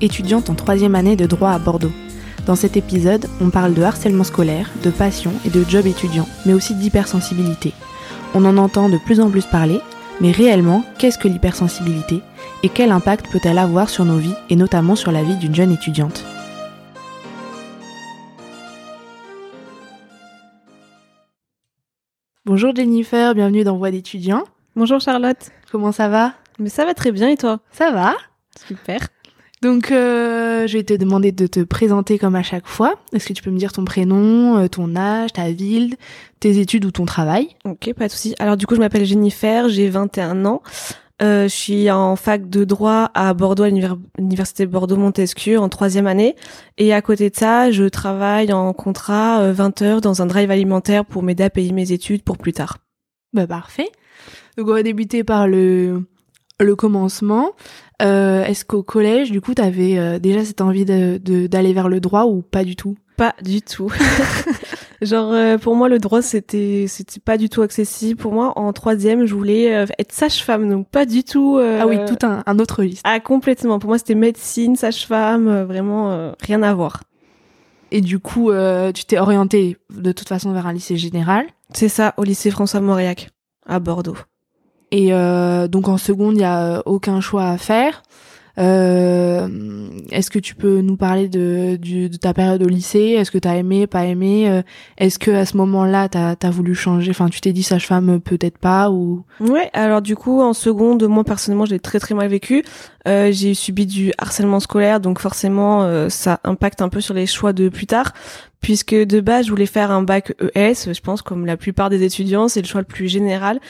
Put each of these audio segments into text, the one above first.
étudiante en troisième année de droit à Bordeaux. Dans cet épisode, on parle de harcèlement scolaire, de passion et de job étudiant, mais aussi d'hypersensibilité. On en entend de plus en plus parler, mais réellement, qu'est-ce que l'hypersensibilité et quel impact peut-elle avoir sur nos vies et notamment sur la vie d'une jeune étudiante? Bonjour Jennifer, bienvenue dans Voix d'étudiants. Bonjour Charlotte. Comment ça va? Mais ça va très bien et toi? Ça va? Super. Donc, euh, je vais te demander de te présenter comme à chaque fois. Est-ce que tu peux me dire ton prénom, euh, ton âge, ta ville, tes études ou ton travail? Ok, pas de souci. Alors du coup, je m'appelle Jennifer, j'ai 21 ans. Euh, je suis en fac de droit à Bordeaux, à l'université Bordeaux-Montesquieu, en troisième année. Et à côté de ça, je travaille en contrat 20 heures dans un drive alimentaire pour m'aider à payer mes études pour plus tard. Bah parfait. Donc on va débuter par le le commencement. Euh, Est-ce qu'au collège, du coup, t'avais euh, déjà cette envie d'aller de, vers le droit ou pas du tout? Pas du tout. Genre euh, pour moi le droit c'était c'était pas du tout accessible. Pour moi en troisième je voulais euh, être sage-femme donc pas du tout. ah oui tout un, un, autre liste. Ah complètement. Pour moi c'était médecine, sage-femme, vraiment rien à voir. Et du coup tu t'es orientée de toute façon vers un lycée général? C'est ça au lycée François Mauriac à Bordeaux. Et euh, donc en seconde, il y a aucun choix à faire. Euh, Est-ce que tu peux nous parler de, de ta période au lycée? Est-ce que tu as aimé, pas aimé? Euh, Est-ce que à ce moment-là, tu as, voulu changer? Enfin, tu t'es dit sage-femme, peut-être pas ou? Ouais. Alors du coup, en seconde, moi personnellement, j'ai très très mal vécu. Euh, j'ai subi du harcèlement scolaire, donc forcément, euh, ça impacte un peu sur les choix de plus tard puisque de base je voulais faire un bac ES, je pense comme la plupart des étudiants, c'est le choix le plus général.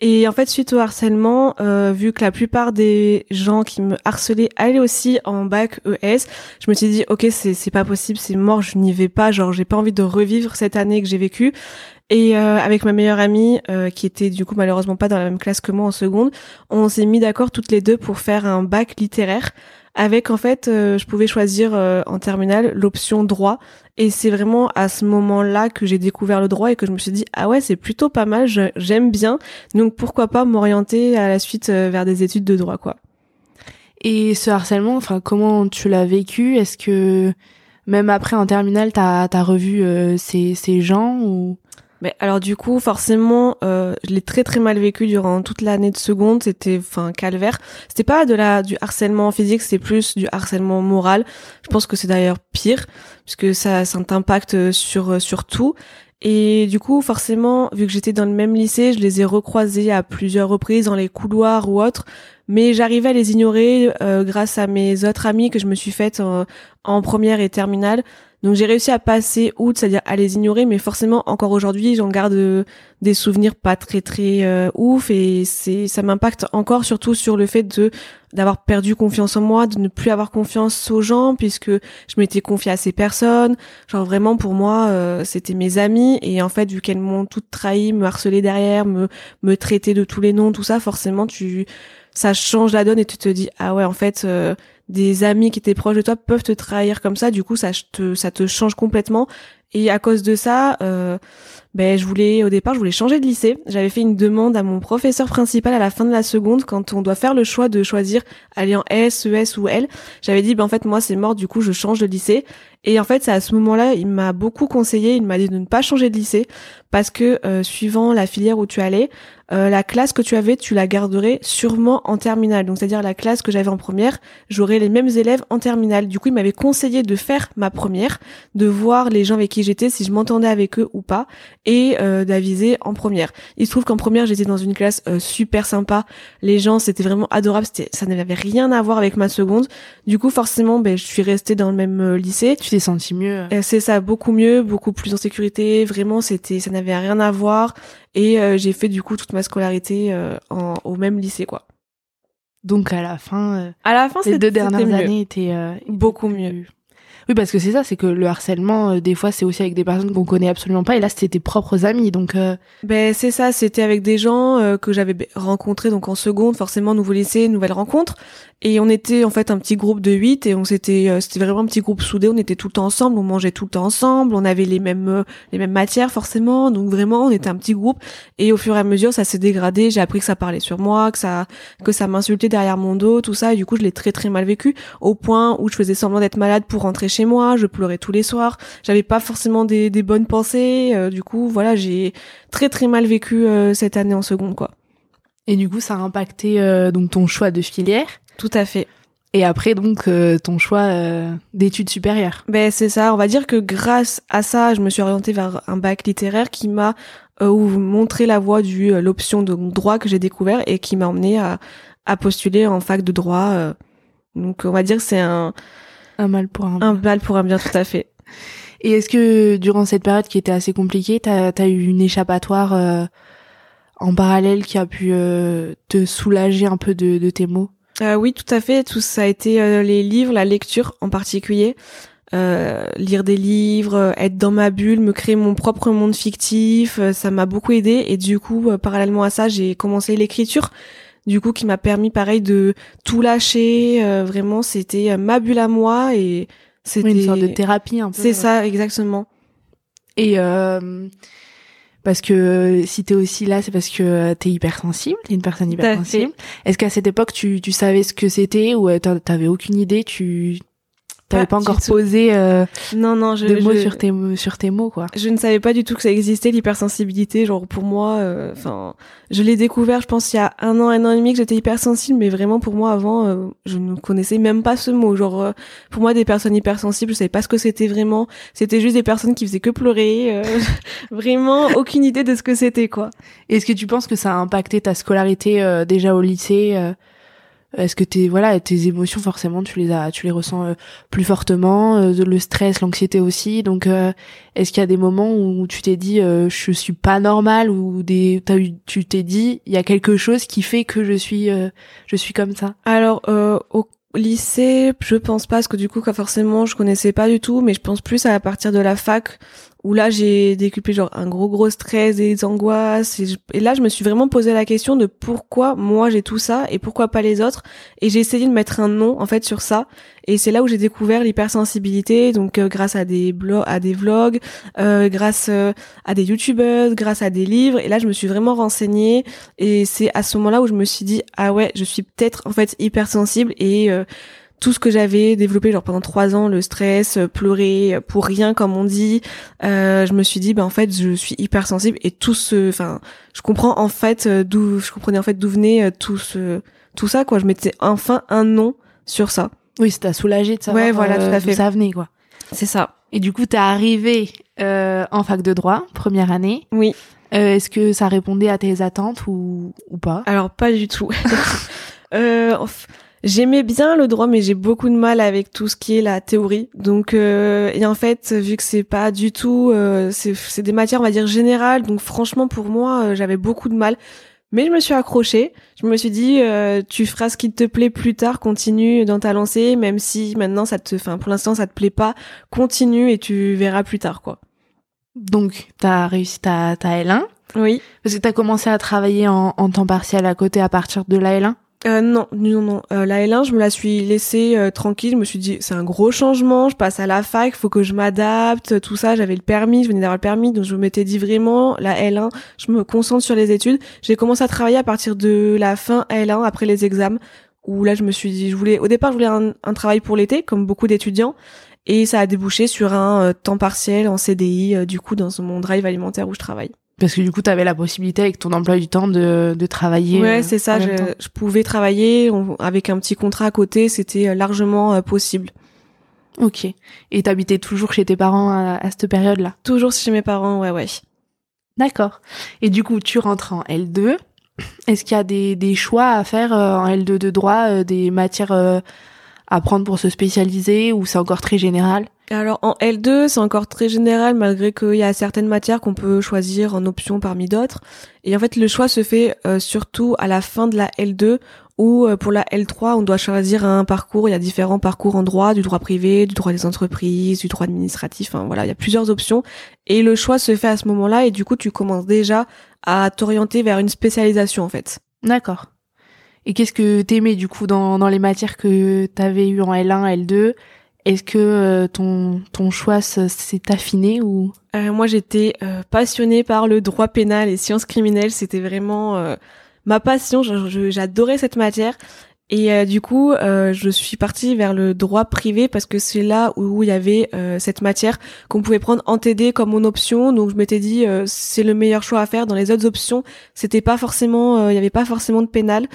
Et en fait, suite au harcèlement, euh, vu que la plupart des gens qui me harcelaient allaient aussi en bac ES, je me suis dit ok, c'est pas possible, c'est mort, je n'y vais pas. Genre, j'ai pas envie de revivre cette année que j'ai vécue. Et euh, avec ma meilleure amie, euh, qui était du coup malheureusement pas dans la même classe que moi en seconde, on s'est mis d'accord toutes les deux pour faire un bac littéraire avec en fait euh, je pouvais choisir euh, en terminale l'option droit. Et c'est vraiment à ce moment-là que j'ai découvert le droit et que je me suis dit ah ouais c'est plutôt pas mal j'aime bien. Donc pourquoi pas m'orienter à la suite euh, vers des études de droit quoi et ce harcèlement enfin comment tu l'as vécu? Est-ce que même après en terminale t'as as revu ces, ces gens ou? Mais alors du coup, forcément, euh, je l'ai très très mal vécu durant toute l'année de seconde. C'était enfin calvaire. C'était pas de la du harcèlement physique, c'était plus du harcèlement moral. Je pense que c'est d'ailleurs pire puisque ça ça t'impacte sur sur tout. Et du coup, forcément, vu que j'étais dans le même lycée, je les ai recroisés à plusieurs reprises dans les couloirs ou autres. Mais j'arrivais à les ignorer euh, grâce à mes autres amis que je me suis faites en, en première et terminale. Donc j'ai réussi à passer outre, c'est-à-dire à les ignorer, mais forcément encore aujourd'hui j'en garde euh, des souvenirs pas très très euh, ouf et c'est ça m'impacte encore surtout sur le fait de d'avoir perdu confiance en moi, de ne plus avoir confiance aux gens puisque je m'étais confiée à ces personnes. Genre vraiment pour moi euh, c'était mes amis et en fait vu qu'elles m'ont toutes trahi, me harcelaient derrière, me me traiter de tous les noms, tout ça forcément tu ça change la donne et tu te dis ah ouais en fait des amis qui étaient proches de toi peuvent te trahir comme ça. Du coup, ça te, ça te change complètement. Et à cause de ça, euh, ben je voulais au départ, je voulais changer de lycée. J'avais fait une demande à mon professeur principal à la fin de la seconde quand on doit faire le choix de choisir aller en S, ES ou L. J'avais dit ben en fait moi c'est mort, du coup je change de lycée. Et en fait, c'est à ce moment-là, il m'a beaucoup conseillé, il m'a dit de ne pas changer de lycée parce que euh, suivant la filière où tu allais, euh, la classe que tu avais, tu la garderais sûrement en terminale. Donc c'est-à-dire la classe que j'avais en première, j'aurais les mêmes élèves en terminale. Du coup, il m'avait conseillé de faire ma première, de voir les gens avec qui j'étais, si je m'entendais avec eux ou pas, et euh, d'aviser en première. Il se trouve qu'en première, j'étais dans une classe euh, super sympa. Les gens, c'était vraiment adorable. C'était, ça n'avait rien à voir avec ma seconde. Du coup, forcément, ben, je suis restée dans le même lycée. Tu t'es senti mieux C'est ça, beaucoup mieux, beaucoup plus en sécurité. Vraiment, c'était, ça n'avait rien à voir. Et euh, j'ai fait du coup toute ma scolarité euh, en, au même lycée, quoi. Donc à la fin, à la fin, les deux dernières années étaient beaucoup mieux. Oui, parce que c'est ça, c'est que le harcèlement, euh, des fois, c'est aussi avec des personnes qu'on connaît absolument pas. Et là, c'était tes propres amis, donc. Euh... Ben c'est ça, c'était avec des gens euh, que j'avais rencontrés donc en seconde, forcément nouveau lycée, nouvelle rencontre. Et on était en fait un petit groupe de huit et on s'était, euh, c'était vraiment un petit groupe soudé. On était tout le temps ensemble, on mangeait tout le temps ensemble, on avait les mêmes les mêmes matières forcément. Donc vraiment, on était un petit groupe. Et au fur et à mesure, ça s'est dégradé. J'ai appris que ça parlait sur moi, que ça que ça m'insultait derrière mon dos, tout ça. Et du coup, je l'ai très très mal vécu au point où je faisais semblant d'être malade pour rentrer chez moi, je pleurais tous les soirs, j'avais pas forcément des, des bonnes pensées, euh, du coup voilà j'ai très très mal vécu euh, cette année en seconde quoi. Et du coup ça a impacté euh, donc ton choix de filière? Tout à fait. Et après donc ton choix d'études supérieures. Ben c'est ça, on va dire que grâce à ça, je me suis orientée vers un bac littéraire qui m'a montré la voie du l'option de droit que j'ai découvert et qui m'a emmené à, à postuler en fac de droit. donc on va dire que c'est un un mal pour un bien. Un mal pour un bien, tout à fait. Et est-ce que durant cette période qui était assez compliquée, t'as as eu une échappatoire euh, en parallèle qui a pu euh, te soulager un peu de, de tes mots euh, Oui, tout à fait. Tout ça a été euh, les livres, la lecture en particulier. lire des livres, être dans ma bulle, me créer mon propre monde fictif, ça m'a beaucoup aidé. Et du coup, parallèlement à ça, j'ai commencé l'écriture du coup qui m'a permis pareil de tout lâcher euh, vraiment c'était euh, ma bulle à moi et c'était une sorte de thérapie un peu c'est ça exactement et euh, parce que si t'es aussi là c'est parce que t'es hypersensible t'es une personne hypersensible. Est-ce qu'à cette époque tu tu savais ce que c'était ou t'avais aucune idée tu T'avais pas, encore posé euh, non non je, de mots sur tes sur tes mots quoi. Je ne savais pas du tout que ça existait l'hypersensibilité genre pour moi euh, enfin je l'ai découvert je pense il y a un an un an et demi que j'étais hypersensible mais vraiment pour moi avant euh, je ne connaissais même pas ce mot genre euh, pour moi des personnes hypersensibles je savais pas ce que c'était vraiment c'était juste des personnes qui faisaient que pleurer vraiment aucune idée de ce que c'était quoi. Est-ce que tu penses que ça a impacté ta scolarité déjà au lycée est-ce que tes voilà tes émotions forcément tu les as tu les ressens euh, plus fortement euh, le stress l'anxiété aussi. Donc euh, est-ce qu'il y a des moments où tu t'es dit je suis pas normal ou des eu tu t'es dit il y a quelque chose qui fait que je suis je suis comme ça? Alors au lycée je pense pas parce que du coup forcément je connaissais pas du tout mais je pense plus à partir de la fac où là j'ai décuplé genre un gros gros stress, des angoisses et, là je me suis vraiment posé la question de pourquoi moi j'ai tout ça et pourquoi pas les autres et j'ai essayé de mettre un nom en fait sur ça et c'est là où j'ai découvert l'hypersensibilité donc euh, grâce à des blogs à des vlogs euh, grâce euh, à des youtubeuses grâce à des livres et là je me suis vraiment renseignée et c'est à ce moment-là où je me suis dit ah ouais je suis peut-être en fait hypersensible et tout ce que j'avais développé genre pendant trois ans, le stress, euh, pleurer euh, pour rien comme on dit, euh, je me suis dit bah en fait je suis hypersensible et tout ce, enfin je comprends en fait d'où, je comprenais en fait d'où venait tout ce, tout ça quoi. Je mettais enfin un nom sur ça. Oui, ça t'a soulagé de savoir ouais, voilà, tout à fait. ça venait quoi. C'est ça. Et du coup t'es arrivé euh, en fac de droit première année. Oui. Euh, Est-ce que ça répondait à tes attentes ou ou pas? Alors pas du tout. euh, J'aimais bien le droit, mais j'ai beaucoup de mal avec tout ce qui est la théorie. Donc, euh, et en fait, vu que c'est pas du tout, euh, c'est des matières, on va dire générales. Donc, franchement, pour moi, euh, j'avais beaucoup de mal. Mais je me suis accrochée. Je me suis dit, euh, tu feras ce qui te plaît plus tard. Continue dans ta lancée, même si maintenant ça te, enfin, pour l'instant ça te plaît pas. Continue et tu verras plus tard, quoi. Donc, t'as réussi ta, ta L1. Oui. Parce que t'as commencé à travailler en, en temps partiel à côté à partir de la L1 euh, non, non, non. Euh, la L1, je me la suis laissée euh, tranquille. Je me suis dit, c'est un gros changement. Je passe à la fac, faut que je m'adapte, tout ça. J'avais le permis, je venais d'avoir le permis, donc je m'étais dit vraiment, la L1, je me concentre sur les études. J'ai commencé à travailler à partir de la fin L1, après les examens, où là, je me suis dit, je voulais, au départ, je voulais un, un travail pour l'été, comme beaucoup d'étudiants, et ça a débouché sur un euh, temps partiel en CDI, du coup, dans mon drive alimentaire où je travaille. Parce que du coup, tu avais la possibilité avec ton emploi du temps de, de travailler. Ouais, euh, c'est ça. Je, je, pouvais travailler avec un petit contrat à côté. C'était euh, largement euh, possible. Ok. Et t'habitais toujours chez tes parents à, à cette période-là? Toujours chez mes parents, ouais, ouais. D'accord. Et du coup, tu rentres en L2. Est-ce qu'il y a des, des choix à faire en L2 de droit, des matières à prendre pour se spécialiser ou c'est encore très général? Alors en L2, c'est encore très général malgré qu'il y a certaines matières qu'on peut choisir en option parmi d'autres. Et en fait, le choix se fait euh, surtout à la fin de la L2 Ou pour la L3, on doit choisir un parcours. Il y a différents parcours en droit, du droit privé, du droit des entreprises, du droit administratif. Voilà, il y a plusieurs options. Et le choix se fait à ce moment-là. Et du coup, tu commences déjà à t'orienter vers une spécialisation en fait. D'accord. Et qu'est-ce que t'aimais du coup dans, dans les matières que t'avais eu en L1, L2 Est-ce que euh, ton, ton choix s'est affiné ou? Euh, Moi j'étais euh, passionnée par le droit pénal et sciences criminelles, c'était vraiment euh, ma passion, j'adorais cette matière et euh, du coup, euh, je suis partie vers le droit privé parce que c'est là où il y avait cette matière qu'on pouvait prendre en TD comme mon option. Donc je m'étais dit c'est le meilleur choix à faire. Dans les autres options, c'était pas forcément, il y avait pas forcément de pénal.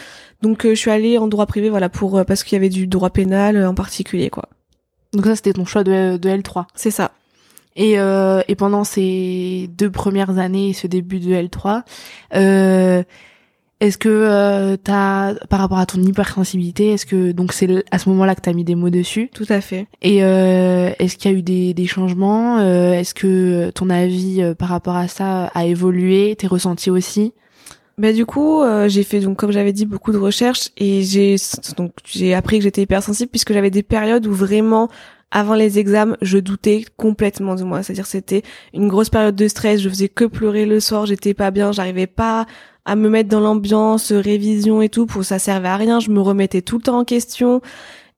Donc je suis allée en droit privé, voilà, pour parce qu'il y avait du droit pénal en particulier, quoi. Donc ça, c'était ton choix de, de L3. C'est ça. Et, et pendant ces deux premières années et ce début de L3, euh, est-ce que euh, t'as par rapport à ton hypersensibilité, est-ce que donc c'est à ce moment-là que t'as mis des mots dessus? Tout à fait. Et euh, est-ce qu'il y a eu des, des changements? Euh, Est-ce que ton avis euh, par rapport à ça a évolué? T'es ressenti aussi? Bah du coup, euh, j'ai fait donc comme j'avais dit beaucoup de recherches et j'ai donc j'ai appris que j'étais hypersensible puisque j'avais des périodes où vraiment avant les examens, je doutais complètement de moi. C'est-à-dire c'était une grosse période de stress, je faisais que pleurer le soir, j'étais pas bien, j'arrivais pas à me mettre dans l'ambiance, révision et tout, pour ça servait à rien, je me remettais tout le temps en question.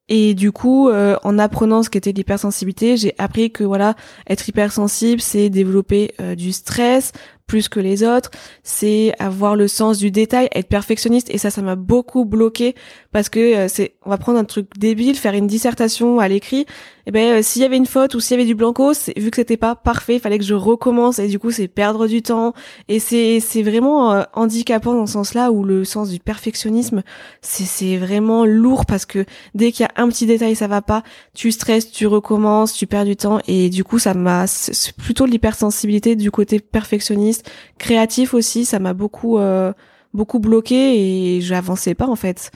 Et du coup, euh, en apprenant ce qu'était l'hypersensibilité, j'ai appris que voilà, être hypersensible, c'est développer euh, du stress, plus que les autres, c'est avoir le sens du détail, être perfectionniste et ça ça m'a beaucoup bloqué parce que euh, c'est on va prendre un truc débile, faire une dissertation à l'écrit, eh ben euh, s'il y avait une faute ou s'il y avait du blanco, vu que c'était pas parfait, fallait que je recommence. Et du coup c'est perdre du temps. Et c'est c'est vraiment euh, handicapant dans ce sens-là où le sens du perfectionnisme, c'est c'est vraiment lourd parce que dès qu'il y a un petit détail ça va pas, tu stresses, tu recommences, tu perds du temps. Et du coup ça m'a c'est plutôt l'hypersensibilité du côté perfectionniste. Créatif aussi, ça m'a beaucoup euh, beaucoup bloqué et j'avançais pas en fait.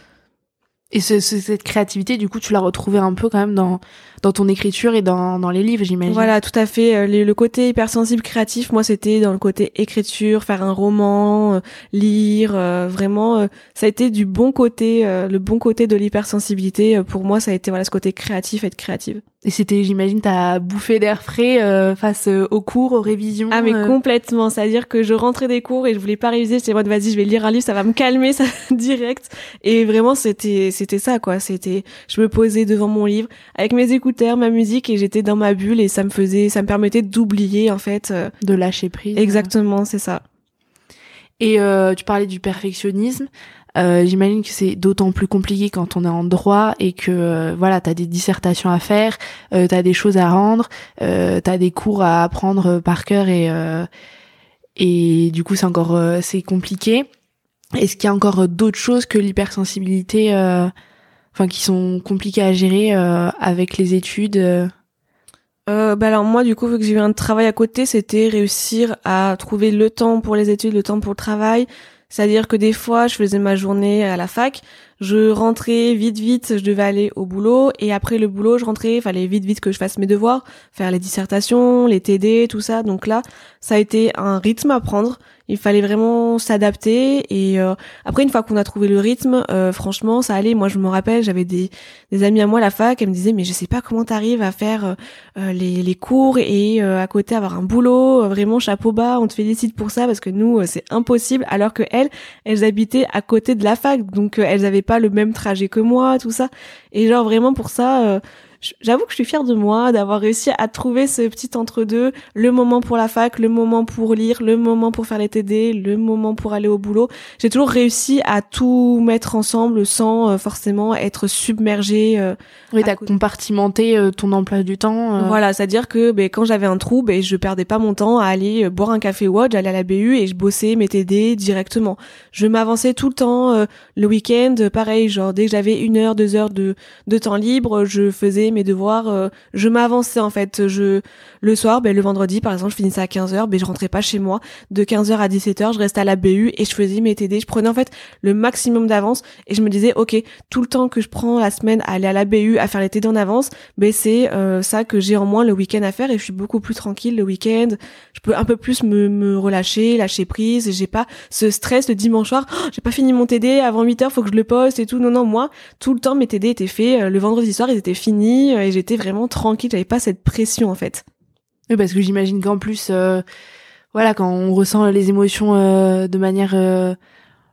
Et ce, cette créativité, du coup, tu l'as retrouvée un peu quand même dans dans ton écriture et dans dans les livres, j'imagine. Voilà, tout à fait. Euh, le, le côté hypersensible créatif, moi, c'était dans le côté écriture, faire un roman, euh, lire, vraiment. ça a été du bon côté, le bon côté de l'hypersensibilité. pour moi, ça a été voilà ce côté créatif, être créative. Et c'était, j'imagine, t'as bouffé d'air frais euh, face euh, aux cours, aux révisions. Ah mais euh. complètement, c'est-à-dire que je rentrais des cours et je voulais pas réviser, j'étais moi vas-y, je vais lire un livre, ça va me calmer, ça direct. Et vraiment c'était c'était ça quoi, c'était je me posais devant mon livre avec mes écouteurs, ma musique et j'étais dans ma bulle et ça me faisait ça me permettait d'oublier en fait de lâcher prise. Exactement, c'est ça. Et tu parlais du perfectionnisme. Euh, j'imagine que c'est d'autant plus compliqué quand on est en droit et que euh, voilà, t'as des dissertations à faire, euh, t'as des choses à rendre, euh, t'as des cours à apprendre par cœur et euh, et du coup c'est encore c'est compliqué. Est-ce qu'il y a encore d'autres choses que l'hypersensibilité, enfin qui sont compliquées à gérer avec les études? Euh, bah alors moi du coup vu que j'ai eu un travail à côté c'était réussir à trouver le temps pour les études le temps pour le travail c'est-à-dire que des fois, je faisais ma journée à la fac, je rentrais vite vite, je devais aller au boulot. Et après le boulot, je rentrais, fallait vite vite que je fasse mes devoirs, faire les dissertations, les TD, tout ça. Donc là, ça a été un rythme à prendre. Il fallait vraiment s'adapter. Et euh, après une fois qu'on a trouvé le rythme euh, franchement ça allait. Moi je me rappelle j'avais des, des amis à moi à la fac elles me disaient mais je sais pas comment t'arrives à faire euh, les, les cours et à côté avoir un boulot vraiment chapeau bas on te félicite pour ça parce que nous c'est impossible. Alors que elles elles habitaient à côté de la fac. Donc elles avaient pas le même trajet que moi tout ça. Et genre vraiment pour ça j'avoue que je suis fière de moi d'avoir réussi à trouver ce petit entre-deux, le moment pour la fac, le moment pour lire, le moment pour faire les TD, le moment pour aller au boulot. J'ai toujours réussi à tout mettre ensemble sans euh, forcément être submergée. Euh, oui, t'as compartimenté euh, ton emploi du temps. Euh. Voilà, c'est-à-dire que ben, quand j'avais un trou, ben, je perdais pas mon temps à aller boire un café ou j'allais à la BU et je bossais mes TD directement. Je m'avançais tout le temps. le week-end, pareil, genre dès que j'avais une heure, deux heures de, de temps libre, je faisais faisais mes devoirs, euh, je m'avançais en fait. Je le soir, ben le vendredi par exemple, je finissais à 15h, ben je rentrais pas chez moi. De 15h à 17h, je restais à la BU et je faisais mes TD. Je prenais en fait le maximum d'avance et je me disais OK, tout le temps que je prends la semaine à aller à la BU à faire les TD en avance, ben c'est euh, ça que j'ai en moins le week-end à faire et je suis beaucoup plus tranquille le week-end. Je peux un peu plus me, me relâcher, lâcher prise, j'ai pas ce stress le dimanche soir, oh, j'ai pas fini mon TD avant 8h, faut que je le poste et tout. Non non, moi tout le temps mes TD étaient faits euh, le vendredi soir, ils étaient finis euh, et j'étais vraiment tranquille, j'avais pas cette pression en fait. Oui, parce que j'imagine qu'en plus euh, voilà, quand on ressent les émotions de manière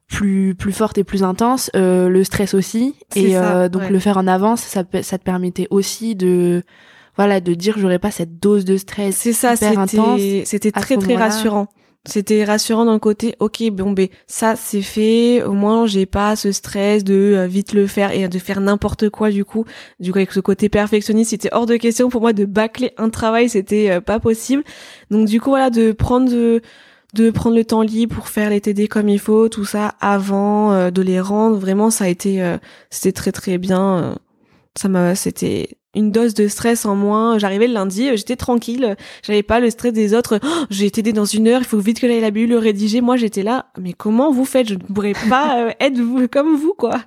plus plus forte et plus intense, le stress aussi. Et donc le faire en avance, ça ça te permettait aussi de voilà de dire j'aurais pas cette dose de stress c'est ça c'était c'était très très rassurant c'était rassurant dans le côté ok bon ben ça c'est fait. Au moins j'ai pas ce stress de euh, vite le faire et de faire n'importe quoi du coup. Du coup avec ce côté perfectionniste c'était hors de question pour moi de bâcler un travail. C'était euh, pas possible. Donc du coup voilà de prendre de, de prendre le temps libre pour faire les TD comme il faut tout ça avant euh, de les rendre. Vraiment ça a été c'était très très bien ça m'a c'était une dose de stress en moins. J'arrivais le lundi, euh, j'étais tranquille, j'avais pas le stress des autres. Oh, j'ai été dans une heure, il faut vite que j'aille la BU le rédiger. Moi, j'étais là, mais comment vous faites? Je ne pourrais pas euh, être comme vous, quoi.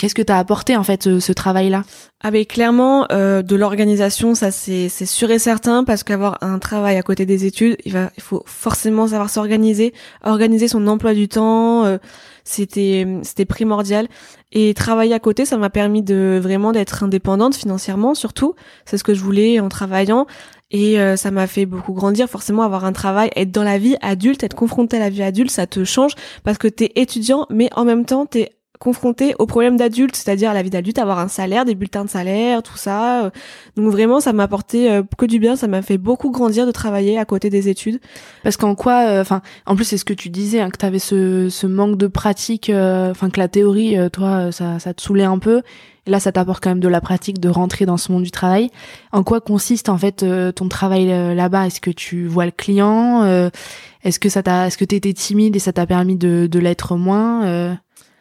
Qu'est-ce que t'as apporté en fait ce, travail-là? Ah ben clairement euh, de l'organisation, ça c'est c'est sûr et certain parce qu'avoir un travail à côté des études, il va il faut forcément savoir s'organiser, organiser son emploi du temps, euh, c'était c'était primordial. Et travailler à côté, ça m'a permis de vraiment d'être indépendante financièrement surtout, c'est ce que je voulais en travaillant. Et euh, ça m'a fait beaucoup grandir. Forcément avoir un travail être dans la vie adulte être confronté à la vie adulte ça te change parce que t'es étudiant mais en même temps t'es confronté aux problèmes d'adultes, c'est-à-dire à la vie d'adulte, avoir un salaire, des bulletins de salaire, tout ça. Donc vraiment, ça m'a apporté euh, que du bien, ça m'a fait beaucoup grandir de travailler à côté des études. Parce qu'en quoi, euh, enfin, en plus c'est ce que tu disais, hein, que tu avais ce, ce manque de pratique, euh, enfin que la théorie, toi, ça, ça te saoulait un peu. Et là, ça t'apporte quand même de la pratique de rentrer dans ce monde du travail. En quoi consiste en fait ton travail là-bas? Est-ce que tu vois le client Est-ce que ça t'a, est-ce que t'étais timide et ça t'a permis de, de l'être moins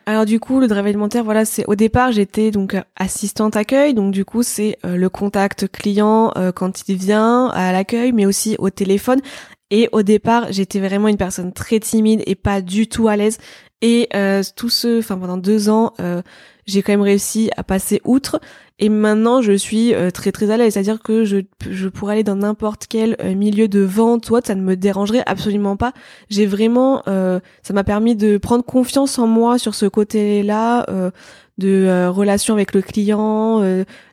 alors du coup, le drive alimentaire, voilà, c'est au départ j'étais donc euh, assistante accueil, donc du coup c'est euh, le contact client euh, quand il vient à l'accueil, mais aussi au téléphone. Et au départ, j'étais vraiment une personne très timide et pas du tout à l'aise. Et tout ce, enfin pendant deux ans, j'ai quand même réussi à passer outre. Et maintenant, je suis euh, très très à l'aise, c'est-à-dire que je, je pourrais aller dans n'importe quel euh, milieu de vente ou autre, ça ne me dérangerait absolument pas. J'ai vraiment, euh, ça m'a permis de prendre confiance en moi sur ce côté-là, de relation avec le client,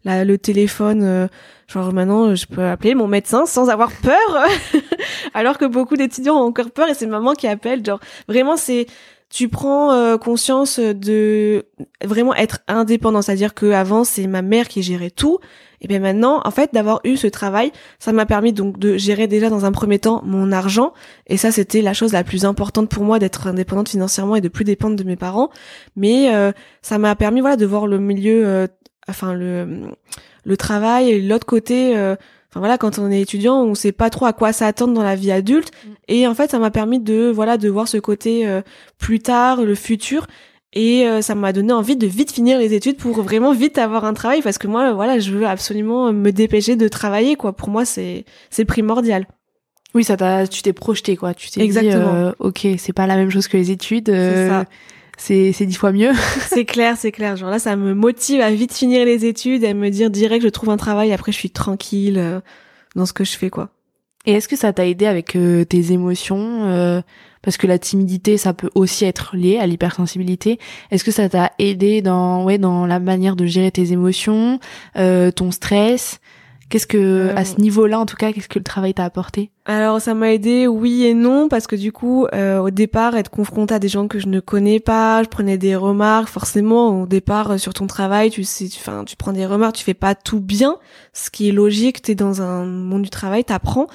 la, le téléphone. genre maintenant, je peux appeler mon médecin sans avoir peur, alors que beaucoup d'étudiants ont encore peur et c'est maman qui appelle. Genre vraiment, c'est tu prends euh, conscience de vraiment être indépendant, c'est-à-dire que avant c'est ma mère qui gérait tout, et bien maintenant, en fait, d'avoir eu ce travail, ça m'a permis donc de gérer déjà dans un premier temps mon argent, et ça c'était la chose la plus importante pour moi d'être indépendante financièrement et de plus dépendre de mes parents, mais euh, ça m'a permis voilà de voir le milieu, euh, enfin le le travail et l'autre côté voilà, quand on est étudiant, on sait pas trop à quoi s'attendre dans la vie adulte. Mm. Et en fait, ça m'a permis de, voilà, de voir ce côté euh, plus tard, le futur. Et euh, ça m'a donné envie de vite finir les études pour vraiment vite avoir un travail parce que moi, voilà, je veux absolument me dépêcher de travailler, quoi. Pour moi, c'est, c'est primordial. Oui, ça t'a, tu t'es projeté, quoi. Tu t'es Exactement. dit, euh, ok, c'est pas la même chose que les études. c'est ça c'est c'est dix fois mieux. c'est clair, c'est clair. Genre là, ça me motive à vite finir les études et à me dire direct je trouve un travail. Après, je suis tranquille euh, dans ce que je fais, quoi. Et est-ce que ça t'a aidé avec euh, tes émotions euh, Parce que la timidité, ça peut aussi être lié à l'hypersensibilité. Est-ce que ça t'a aidé dans ouais dans la manière de gérer tes émotions, ton stress? Qu'est-ce que, à ce euh, niveau-là, en tout cas, qu'est-ce que le travail t'a apporté? Alors, ça m'a aidé, oui et non, parce que du coup, euh, au départ, être confronté à des gens que je ne connais pas, je prenais des remarques. Forcément, au départ, euh, sur ton travail, tu sais, enfin, tu, prends des remarques, tu fais pas tout bien, ce qui est logique. T'es dans un monde du travail, t'apprends.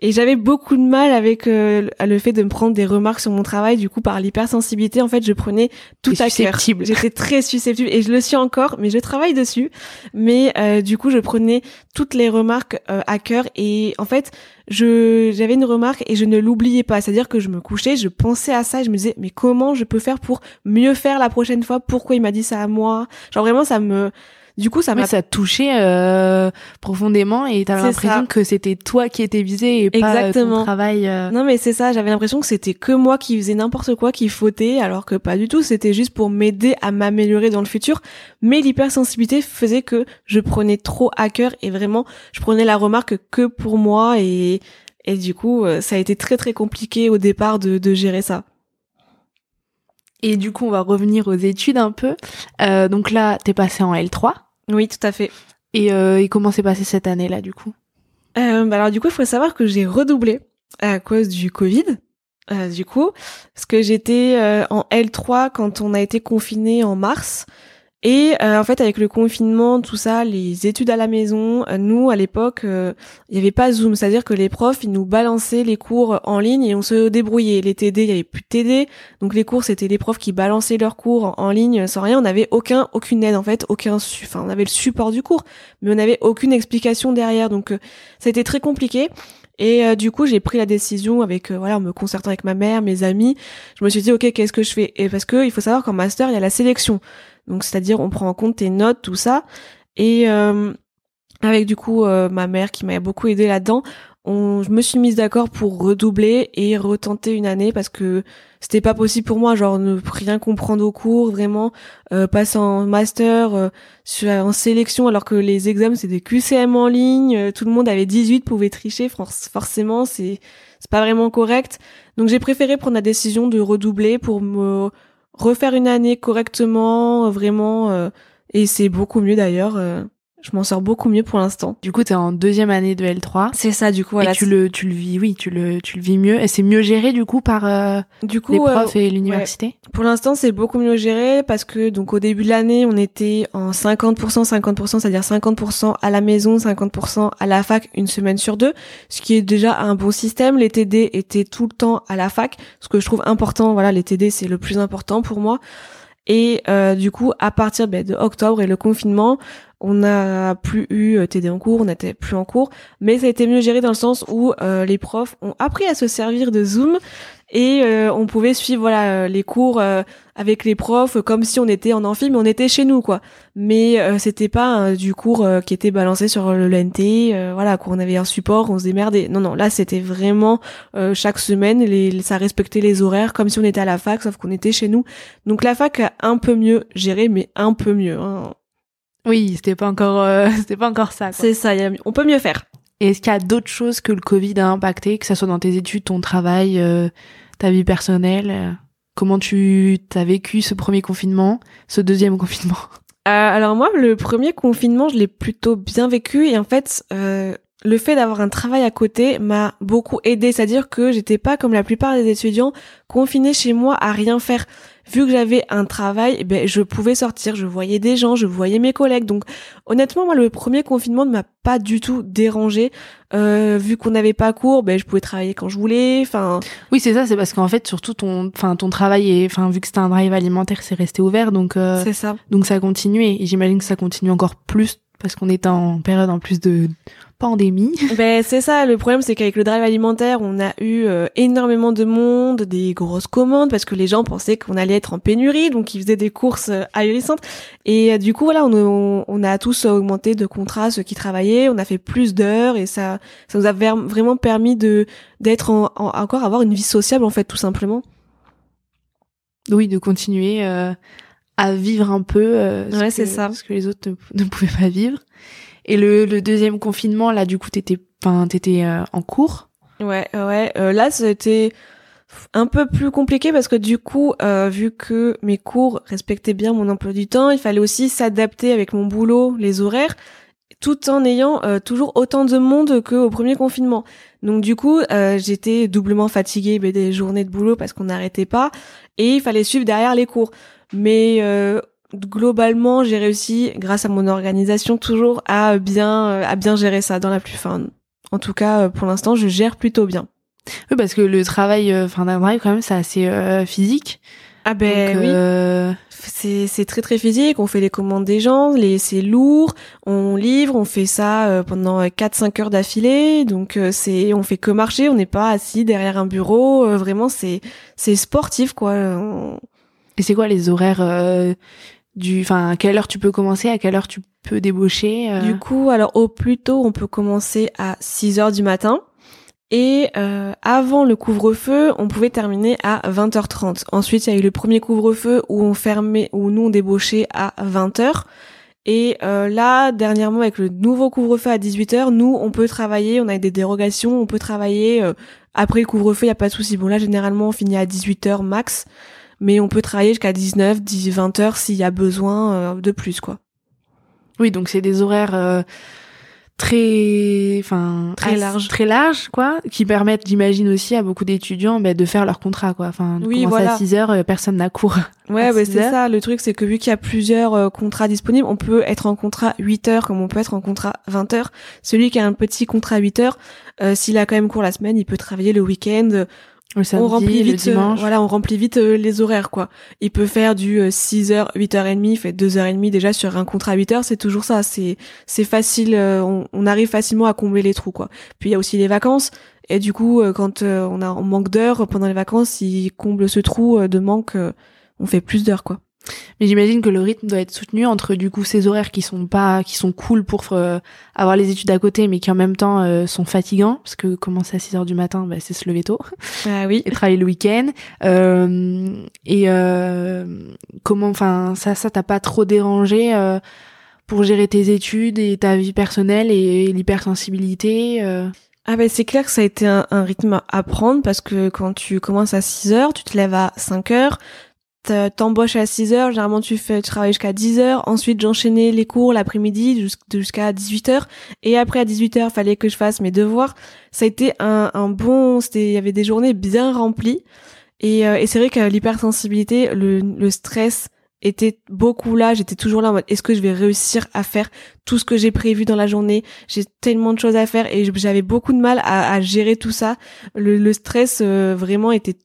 Et j'avais beaucoup de mal avec euh, le fait de me prendre des remarques sur mon travail. Du coup, par l'hypersensibilité, en fait, je prenais tout à cœur. J'étais très susceptible et je le suis encore, mais je travaille dessus. Mais euh, du coup, je prenais toutes les remarques euh, à cœur et en fait, je j'avais une remarque et je ne l'oubliais pas. C'est-à-dire que je me couchais, je pensais à ça et je me disais mais comment je peux faire pour mieux faire la prochaine fois? Pourquoi il m'a dit ça à moi? Genre vraiment, ça me du coup ça m'a ça touché euh, profondément et t'avais l'impression que c'était toi qui étais visé et pas euh, ton travail euh. non mais c'est ça j'avais l'impression que c'était que moi qui faisais n'importe quoi qui fautait alors que pas du tout c'était juste pour m'aider à m'améliorer dans le futur mais l'hypersensibilité faisait que je prenais trop à cœur et vraiment je prenais la remarque que pour moi et et du coup ça a été très très compliqué au départ de, de gérer ça et du coup, on va revenir aux études un peu. Euh, donc là, t'es passé en L3. Oui, tout à fait. Et, euh, et comment s'est passé cette année-là, du coup? Euh, bah Alors du coup, il faut savoir que j'ai redoublé à cause du Covid. Euh, du coup, parce que j'étais euh, en L3 quand on a été confiné en mars. Et euh, en fait, avec le confinement, tout ça, les études à la maison, euh, nous, à l'époque, euh, il n'y avait pas Zoom. C'est-à-dire que les profs, ils nous balançaient les cours en ligne et on se débrouillait. Les TD, il y avait plus de TD. Donc les cours, c'était les profs qui balançaient leurs cours en, ligne sans rien. On n'avait aucun, aucune aide, en fait, aucun, enfin, on avait le support du cours, mais on n'avait aucune explication derrière. Donc ça a été très compliqué. Et du coup, j'ai pris la décision avec voilà, en me concertant avec ma mère, mes amis. Je me suis dit OK, qu'est-ce que je fais? Et parce que il faut savoir qu'en master, il y a la sélection. Donc c'est-à-dire on prend en compte tes notes, tout ça. Et euh, avec du coup euh, ma mère qui m'a beaucoup aidé là-dedans, je me suis mise d'accord pour redoubler et retenter une année parce que c'était pas possible pour moi, genre ne rien comprendre au cours, vraiment euh, passer en master, euh, en sélection alors que les examens c'est des QCM en ligne, tout le monde avait 18, pouvait tricher, forcément c'est c'est pas vraiment correct. Donc j'ai préféré prendre la décision de redoubler pour me refaire une année correctement, vraiment, euh, et c'est beaucoup mieux d'ailleurs. Euh, je m'en sors beaucoup mieux pour l'instant. Du coup, t'es en deuxième année de L3. C'est ça, du coup. Voilà, et tu le, tu le vis, oui, tu le, tu le vis mieux. Et c'est mieux géré, du coup, par euh, du coup, les profs et l'université? Pour l'instant, c'est beaucoup mieux géré parce que, donc, au début de l'année, on était en 50%, 50%, c'est-à-dire 50% à la maison, 50% à la fac, une semaine sur deux. Ce qui est déjà un bon système. Les TD étaient tout le temps à la fac. Ce que je trouve important, voilà, les TD, c'est le plus important pour moi. Et euh, du coup, à partir ben, de octobre et le confinement, on n'a plus eu euh, TD en cours, on n'était plus en cours, mais ça a été mieux géré dans le sens où euh, les profs ont appris à se servir de Zoom et on pouvait suivre voilà les cours avec les profs comme si on était en amphi mais on était chez nous quoi. Mais c'était pas du cours qui était balancé sur le LNT, voilà quoi, on avait un support, on se démerdait. Non non, là c'était vraiment chaque semaine les ça respectait les horaires comme si on était à la fac sauf qu'on était chez nous. Donc la fac a un peu mieux géré mais un peu mieux hein. Oui, c'était pas encore, euh, c'était pas encore ça. C'est ça. on peut mieux faire. Est-ce qu'il y a d'autres choses que le Covid a impacté, que ça soit dans tes études, ton travail, euh, ta vie personnelle euh, Comment tu as vécu ce premier confinement, ce deuxième confinement? Alors moi, le premier confinement, je l'ai plutôt bien vécu et en fait, le fait d'avoir un travail à côté m'a beaucoup aidé. C'est-à-dire que j'étais pas comme la plupart des étudiants confinés chez moi à rien faire vu que j'avais un travail, eh ben je pouvais sortir, je voyais des gens, je voyais mes collègues. Donc honnêtement, moi le premier confinement ne m'a pas du tout dérangé. Euh, vu qu'on n'avait pas cours, ben je pouvais travailler quand je voulais. Enfin. Oui, c'est ça. C'est parce qu'en fait, surtout ton, enfin ton travail et, enfin vu que c'était un drive alimentaire, c'est resté ouvert, donc. Euh, c'est ça. Donc ça a continué. Et j'imagine que ça continue encore plus parce qu'on est en période en plus de pandémie. Ben c'est ça, le problème c'est qu'avec le drive alimentaire, on a eu euh, énormément de monde, des grosses commandes parce que les gens pensaient qu'on allait être en pénurie, donc ils faisaient des courses euh, ahurissantes et euh, du coup voilà, on, on, a tous augmenté de contrats ceux qui travaillaient, on a fait plus d'heures et ça ça nous a vraiment permis de d'être en, encore avoir une vie sociable en fait tout simplement. Oui, de continuer à vivre un peu ouais, c'est ça. ce que les autres ne pouvaient pas vivre. Et le, deuxième confinement, là, du coup, t'étais, enfin, t'étais euh, en cours? Ouais, ouais. Euh, là, c'était un peu plus compliqué parce que du coup, euh, vu que mes cours respectaient bien mon emploi du temps, il fallait aussi s'adapter avec mon boulot, les horaires, tout en ayant toujours autant de monde qu'au premier confinement. Donc du coup, j'étais doublement fatiguée des journées de boulot parce qu'on n'arrêtait pas et il fallait suivre derrière les cours. Mais globalement, j'ai réussi, grâce à mon organisation, toujours à bien, euh, à bien gérer ça dans la plus fin. En tout cas, euh, pour l'instant, je gère plutôt bien. Oui, parce que le travail, euh, enfin d'un drive quand même, c'est assez physique. Ah ben oui. C'est c'est très très physique. On fait les commandes des gens, les c'est lourd. On livre, on fait ça pendant 4-5 heures d'affilée. Donc c'est on fait que marcher. On n'est pas assis derrière un bureau. vraiment c'est c'est sportif quoi. Et c'est quoi les horaires du, enfin, à quelle heure tu peux commencer, à quelle heure tu peux débaucher euh Du coup, alors au plus tôt, on peut commencer à 6 heures du matin. Et euh, avant le couvre-feu, on pouvait terminer à 20h30. Ensuite, il y a eu le premier couvre-feu où on fermait, où nous on débauchait à 20h. Et euh, là, dernièrement, avec le nouveau couvre-feu à 18h, nous, on peut travailler, on a des dérogations, on peut travailler euh, après le couvre-feu, il y a pas de souci. Bon là, généralement, on finit à 18h max, mais on peut travailler jusqu'à 19, 10, 20h s'il y a besoin euh, de plus, quoi. Oui, donc c'est des horaires très enfin très large très large quoi qui permettent j'imagine aussi à beaucoup d'étudiants bah, de faire leur contrat quoi. Enfin oui voilà à 6 heures euh, personne n'a cours ouais bah, c'est ça. Le truc c'est que vu qu'il y a plusieurs euh, contrats disponibles on peut être en contrat 8 heures comme on peut être en contrat 20 heures. Celui qui a un petit contrat 8 heures euh, s'il a quand même cours la semaine il peut travailler le week-end on remplit vite, euh, voilà, on remplit vite euh, les horaires, quoi. Il peut faire du 6h, 8h30, il fait 2h30 déjà sur un contrat 8h, c'est toujours ça, c'est, c'est facile, euh, on, arrive facilement à combler les trous, quoi. Puis il y a aussi les vacances, et du coup, quand on a, on manque d'heures pendant les vacances, il comble ce trou de manque, on fait plus d'heures, quoi. Mais j'imagine que le rythme doit être soutenu entre du coup ces horaires qui sont pas qui sont cool pour euh, avoir les études à côté mais qui en même temps euh, sont fatigants parce que commencer à 6 heures du matin bah, c'est se lever tôt. Ah oui. et travailler le week-end. Euh, et comment enfin ça ça t'a pas trop dérangé pour gérer tes études et ta vie personnelle et l'hypersensibilité ah ben c'est clair que ça a été un, un, rythme à prendre parce que quand tu commences à 6 heures, tu te lèves à 5 heures, t'embauches à 6 heures, généralement tu fais tu travailles jusqu'à 10 heures, ensuite j'enchaînais les cours l'après-midi jusqu'à 18 heures, et après à 18 heures fallait que je fasse mes devoirs. Ça a été un, un bon, c'était, il y avait des journées bien remplies, et, euh, et c'est vrai que l'hypersensibilité, le, le stress était beaucoup là, j'étais toujours là en mode est-ce que je vais réussir à faire tout ce que j'ai prévu dans la journée? J'ai tellement de choses à faire et j'avais beaucoup de mal à, à gérer tout ça. Le, le stress euh, vraiment était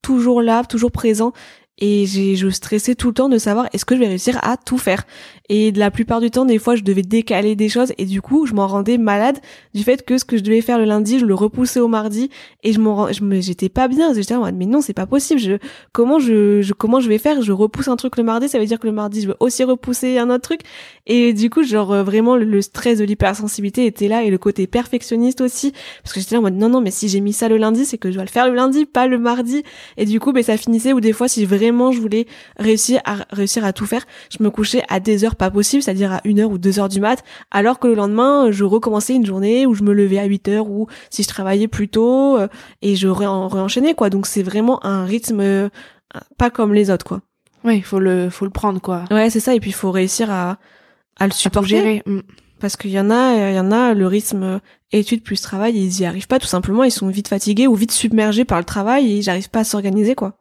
toujours là, toujours présent et je stressais tout le temps de savoir est-ce que je vais réussir à tout faire? Et la plupart du temps des fois je devais décaler des choses. Et du coup je m'en rendais malade du fait que ce que je devais faire le lundi je le repoussais au mardi. Et je m'en j'étais pas bien. J'étais en mode mais non c'est pas possible. Je comment je, je comment je vais faire? Je repousse un truc le mardi ça veut dire que le mardi je vais aussi repousser un autre truc. Et du coup genre euh, vraiment le, stress de l'hypersensibilité était là et le côté perfectionniste aussi. Parce que j'étais en mode non non mais si j'ai mis ça le lundi c'est que je dois le faire le lundi pas le mardi. Et du coup ben ça finissait ou des fois si vraiment je voulais réussir à réussir à tout faire, je me couchais à des heures pas possibles, c'est-à-dire à 1 heure ou 2 heures du mat, alors que le lendemain, je recommençais une journée où je me levais à 8 heures ou si je travaillais plus tôt euh, et je réenchaînais quoi. Donc c'est vraiment un rythme euh, pas comme les autres quoi. Oui, faut le faut le prendre quoi. Ouais, c'est ça et puis il faut réussir à à le supporter. gérer. Mm. Parce qu'il y en a, il y en a, le rythme études plus travail, ils y arrivent pas tout simplement, ils sont vite fatigués ou vite submergés par le travail et ils n'arrivent pas à s'organiser quoi.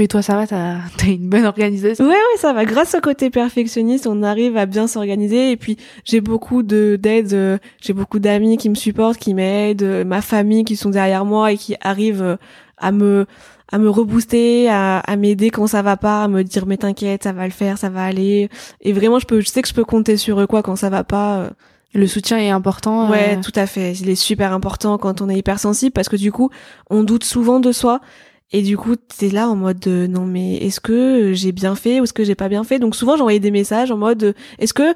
Et toi, ça va, t'as as une bonne organisation Ouais, ouais, ça va. Grâce au côté perfectionniste, on arrive à bien s'organiser. Et puis, j'ai beaucoup de d'aide. Euh, j'ai beaucoup d'amis qui me supportent, qui m'aident, euh, ma famille qui sont derrière moi et qui arrivent euh, à me à me rebooster, à, à m'aider quand ça va pas, à me dire mais t'inquiète, ça va le faire, ça va aller. Et vraiment, je peux, je sais que je peux compter sur eux quoi quand ça va pas. Le soutien est important. Ouais, tout à fait. Il est super important quand on est hypersensible parce que du coup, on doute souvent de soi et du coup, t'es là en mode non mais est-ce que j'ai bien fait ou est-ce que j'ai pas bien fait? Donc souvent j'envoyais des messages en mode est-ce que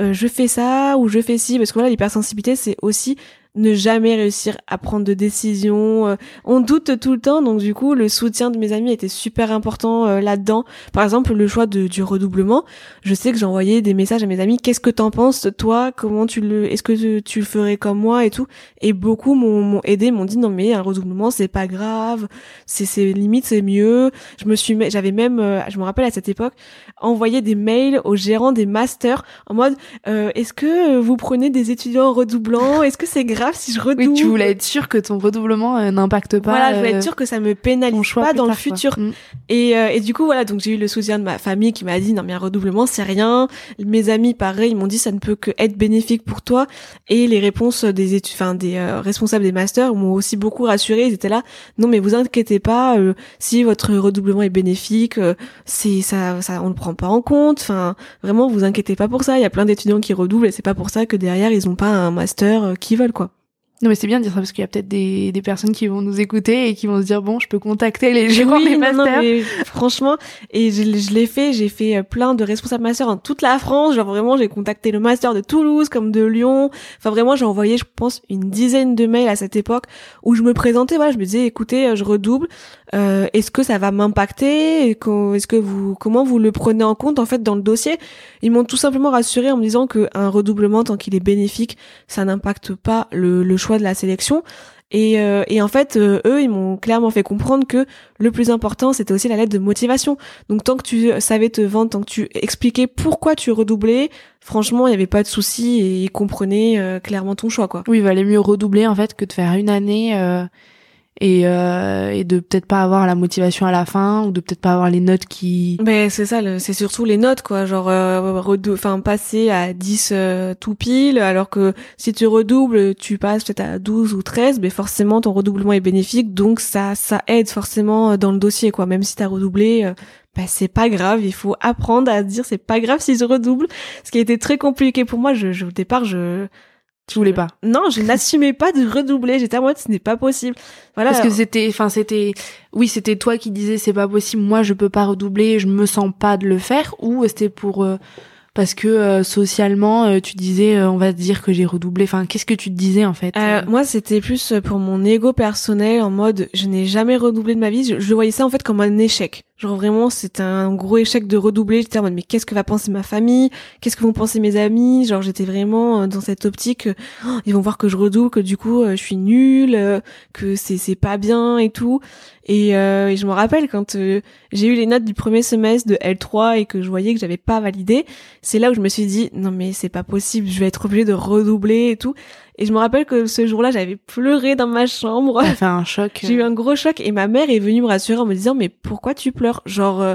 euh, je fais ça ou je fais ci? Parce que voilà l'hypersensibilité c'est aussi ne jamais réussir à prendre de décisions. Euh, on doute tout le temps, donc du coup, le soutien de mes amis était super important euh, là-dedans. Par exemple, le choix de, du redoublement. Je sais que j'envoyais des messages à mes amis. Qu'est-ce que t'en penses, toi Comment tu le Est-ce que tu, le ferais comme moi et tout Et beaucoup m'ont aidé, m'ont dit non mais un redoublement c'est pas grave, c'est c'est limite c'est mieux. Je me suis, j'avais même, euh, je me rappelle à cette époque, envoyé des mails aux gérants des masters en mode est-ce que vous prenez des étudiants redoublants Est-ce que c'est grave si je redouble. Oui, tu voulais être sûr que ton redoublement euh, n'impacte pas. Voilà, je voulais être euh, sûr que ça me pénalise pas dans le futur. Mm. Et, euh, et du coup, voilà, donc j'ai eu le soutien de ma famille qui m'a dit non mais un redoublement c'est rien. Mes amis, pareil, ils m'ont dit ça ne peut que être bénéfique pour toi. Et les réponses des études, enfin des responsables des masters m'ont aussi beaucoup rassuré. Ils étaient là, non mais vous inquiétez pas, si votre redoublement est bénéfique, c'est ça, ça, on le prend pas en compte. Enfin, vraiment, vous inquiétez pas pour ça. Il y a plein d'étudiants qui redoublent et c'est pas pour ça que derrière ils ont pas un master qu'ils veulent quoi. Non mais c'est bien de dire ça parce qu'il y a peut-être des, des personnes qui vont nous écouter et qui vont se dire bon je peux contacter les gérants oui, des non, non, masters. mais franchement, et je, je l'ai fait, j'ai fait euh, plein de responsables masters en toute la France. Genre vraiment, j'ai contacté le master de Toulouse comme de Lyon. Enfin vraiment, j'ai envoyé, je pense, une dizaine de mails à cette époque où je me présentais. Voilà, je me disais, écoutez, euh, je redouble. Euh, est-ce que ça va m'impacter? Est-ce que vous, comment vous le prenez en compte en fait dans le dossier? Ils m'ont tout simplement rassuré en me disant qu'un redoublement, tant qu'il est bénéfique, ça n'impacte pas le, le choix de la sélection. Et, euh, et en fait, euh, eux, ils m'ont clairement fait comprendre que le plus important, c'était aussi la lettre de motivation. Donc tant que tu savais te vendre, tant que tu expliquais pourquoi tu redoublais, franchement, il n'y avait pas de souci et ils comprenaient euh, clairement ton choix, quoi. Oui, valait mieux redoubler en fait que de faire une année euh, et, euh, et de peut-être pas avoir la motivation à la fin ou de peut-être pas avoir les notes qui. Mais c'est ça, c'est surtout les notes, quoi. Genre, euh, enfin, passer à 10 euh, tout pile, alors que si tu redoubles, tu passes peut-être à 12 ou 13, mais forcément, ton redoublement est bénéfique, donc ça, ça aide forcément dans le dossier, quoi. Même si t'as redoublé, euh, bah, c'est pas grave, il faut apprendre à dire c'est pas grave si je redouble. Ce qui a été très compliqué pour moi, je, je- au départ, je... Tu voulais pas. Non, je n'assumais pas de redoubler, j'étais à moi, ce n'est pas possible. Voilà. Parce que c'était, enfin c'était, oui c'était toi qui disais c'est pas possible, moi je peux pas redoubler, je me sens pas de le faire, ou c'était pour euh, parce que euh, socialement euh, tu disais euh, on va te dire que j'ai redoublé, enfin qu'est-ce que tu te disais en fait Euh, moi, c'était plus pour mon ego personnel, en mode, je n'ai jamais redoublé de ma vie. Je, je voyais ça en fait comme un échec. Genre vraiment, c'était un gros échec de redoubler. J'étais en mode, mais qu'est-ce que va penser ma famille? Qu'est-ce que vont penser mes amis? Genre, j'étais vraiment euh, dans cette optique. euh, oh, ils vont voir que je redouble, que du coup, euh, je suis nulle, que c'est c'est pas bien et tout. Et, je me rappelle quand j'ai eu les notes du premier semestre de L3 et que je voyais que j'avais pas validé, c'est là où je me suis dit non mais c'est pas possible, je vais être obligée de redoubler et tout. Et je me rappelle que ce jour-là, j'avais pleuré dans ma chambre. Ça fait un choc. J'ai eu un gros choc et ma mère est venue me rassurer en me disant mais pourquoi tu pleures? Genre euh,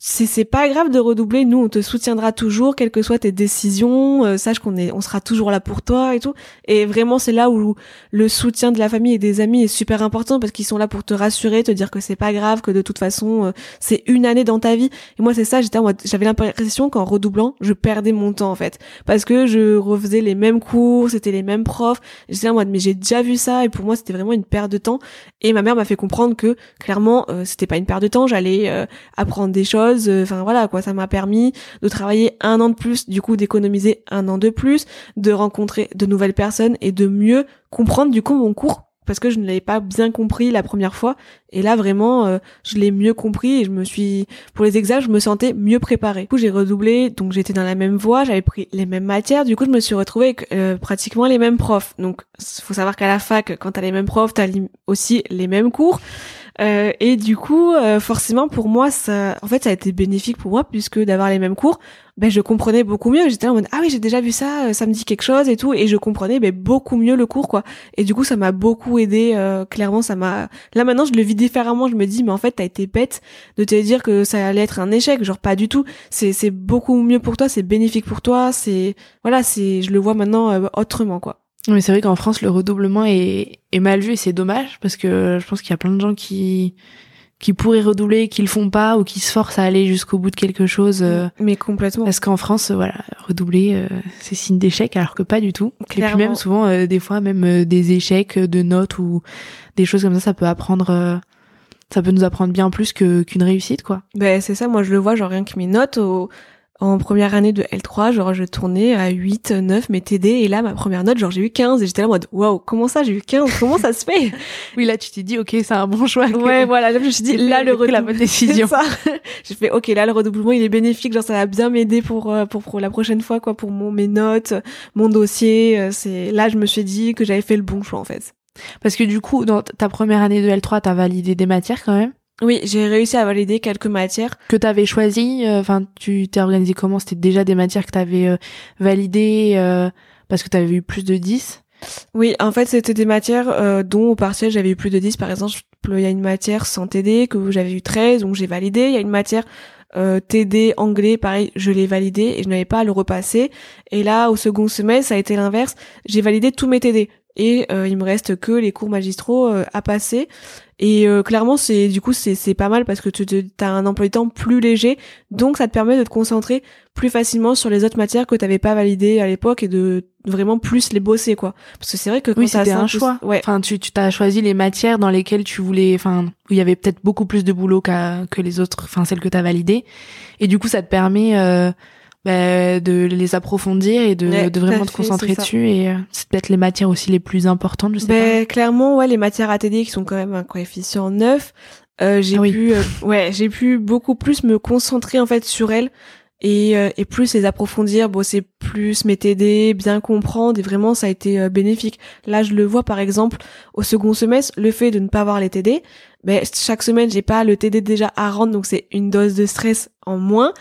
c'est pas grave de redoubler, nous on te soutiendra toujours quelles que soient tes décisions, euh, sache qu'on est on sera toujours là pour toi et tout. Et vraiment c'est là où le soutien de la famille et des amis est super important parce qu'ils sont là pour te rassurer, te dire que c'est pas grave, que de toute façon euh, c'est une année dans ta vie. Et moi c'est ça, j'étais j'avais l'impression qu'en redoublant, je perdais mon temps en fait parce que je refaisais les mêmes cours, c'était les mêmes profs. J'étais en mode mais j'ai déjà vu ça et pour moi c'était vraiment une perte de temps. Et ma mère m'a fait comprendre que clairement euh, c'était pas une perte de temps, j'allais euh, apprendre des choses. Euh, Enfin voilà quoi, ça m'a permis de travailler un an de plus, du coup d'économiser un an de plus, de rencontrer de nouvelles personnes et de mieux comprendre du coup mon cours parce que je ne l'avais pas bien compris la première fois et là vraiment euh, je l'ai mieux compris et je me suis pour les examens je me sentais mieux préparée. Du coup j'ai redoublé donc j'étais dans la même voie, j'avais pris les mêmes matières, du coup je me suis retrouvée avec euh, pratiquement les mêmes profs. Donc faut savoir qu'à la fac quand t'as les mêmes profs t'as aussi les mêmes cours. Euh, et du coup, euh, forcément, pour moi, ça, en fait, ça a été bénéfique pour moi puisque d'avoir les mêmes cours, ben je comprenais beaucoup mieux. J'étais en mode ah oui, j'ai déjà vu ça, euh, ça me dit quelque chose et tout, et je comprenais ben beaucoup mieux le cours quoi. Et du coup, ça m'a beaucoup aidé. euh, clairement, ça m'a. Là maintenant, je le vis différemment. Je me dis mais en fait, t'as été bête de te dire que ça allait être un échec. Genre pas du tout. C'est c'est beaucoup mieux pour toi, c'est bénéfique pour toi. C'est voilà, c'est je le vois maintenant autrement quoi. Mais c'est vrai qu'en France, le redoublement est, est mal vu et c'est dommage parce que je pense qu'il y a plein de gens qui qui pourraient redoubler, qui le font pas ou qui se forcent à aller jusqu'au bout de quelque chose. euh, Mais complètement. parce qu'en France, euh, voilà, redoubler, euh, c'est signe d'échec, alors que pas du tout. Et puis Clairement. même souvent, euh, des fois, même euh, des échecs de notes ou des choses comme ça, ça peut apprendre, ça peut nous apprendre bien plus que qu'une réussite, quoi. Ben c'est ça, moi je le vois, genre rien que mes notes au, en première année de L3, genre je tournais à 8, 9 mes TD et là ma première note, genre j'ai eu 15 et j'étais là en mode waouh, comment ça j'ai eu 15 Comment ça se fait? Oui, là, tu t'es dit, ok, c'est un bon choix. Ouais, voilà, là je me suis dit là le pris la redoublement bonne décision. J'ai fait OK, là le redoublement il est bénéfique, genre ça va bien m'aider pour, euh, pour pour la prochaine fois quoi pour mon mes notes, mon dossier, euh, c'est là je me suis dit que j'avais fait le bon choix en fait. Parce que du coup, dans ta première année de L3, t'as validé des matières quand même? Oui, j'ai réussi à valider quelques matières. que t'avais choisi. euh, Enfin, tu t'es organisé comment? C'était déjà des matières que t'avais euh, validées euh, parce que t'avais eu plus de 10 Oui, en fait, c'était des matières euh, dont au partiel j'avais eu plus de 10. Par exemple, il y a une matière sans TD que j'avais eu 13, donc j'ai validé. Il y a une matière euh, TD anglais, pareil, je l'ai validé et je n'avais pas à le repasser. Et là, au second semestre, ça a été l'inverse. J'ai validé tous mes TD. et il me reste que les cours magistraux à passer. Et clairement, c'est du coup c'est c'est pas mal parce que tu as un emploi du temps plus léger, donc ça te permet de te concentrer plus facilement sur les autres matières que t'avais pas validées à l'époque et de vraiment plus les bosser quoi. Parce que c'est vrai que quand oui, c'était un choix. Ouais. Enfin, tu tu t'as choisi les matières dans lesquelles tu voulais, enfin où il y avait peut-être beaucoup plus de boulot qu'à que les autres, enfin celles que t'as validées. Et du coup, ça te permet euh, bah, de les approfondir et de, de vraiment te concentrer dessus et euh, c'est peut-être les matières aussi les plus importantes je sais ben, clairement ouais les matières ATD qui sont quand même un coefficient 9 euh, j'ai ah pu euh, ouais j'ai pu beaucoup plus me concentrer en fait sur elles et, euh, et plus les approfondir. Bosser plus mes TD bien comprendre et vraiment ça a été bénéfique. Là je le vois par exemple au second semestre le fait de ne pas avoir les TD ben chaque semaine j'ai pas le TD déjà à rendre donc c'est une dose de stress en moins.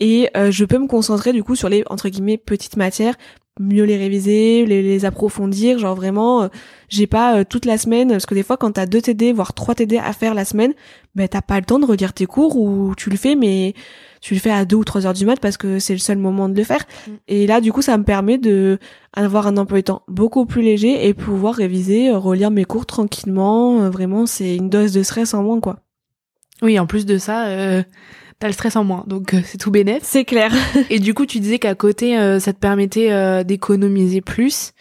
Et euh, je peux me concentrer du coup sur les entre guillemets petites matières mieux les réviser, les, les approfondir, genre vraiment, euh, j'ai pas euh, toute la semaine, parce que des fois quand t'as deux TD, voire trois TD à faire la semaine, ben t'as pas le temps de redire tes cours ou tu le fais, mais tu le fais à deux ou trois heures du mat parce que c'est le seul moment de le faire. Mm. Et là, du coup, ça me permet de avoir un emploi de temps beaucoup plus léger et pouvoir réviser, relire mes cours tranquillement. Vraiment, c'est une dose de stress en moins, quoi. Oui, en plus de ça, euh, t'as le stress en moins, donc euh, c'est tout bénéf. C'est clair. et du coup, tu disais qu'à côté, euh, ça te permettait euh, d'économiser plus.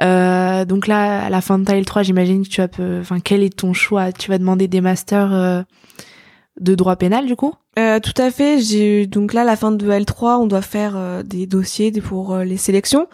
donc là, à la fin de ta L3, j'imagine que tu as, enfin, quel est ton choix? Tu vas demander des masters de droit pénal, du coup? Tout à fait. J'ai donc là, à la fin de L3, on doit faire des dossiers pour les sélections.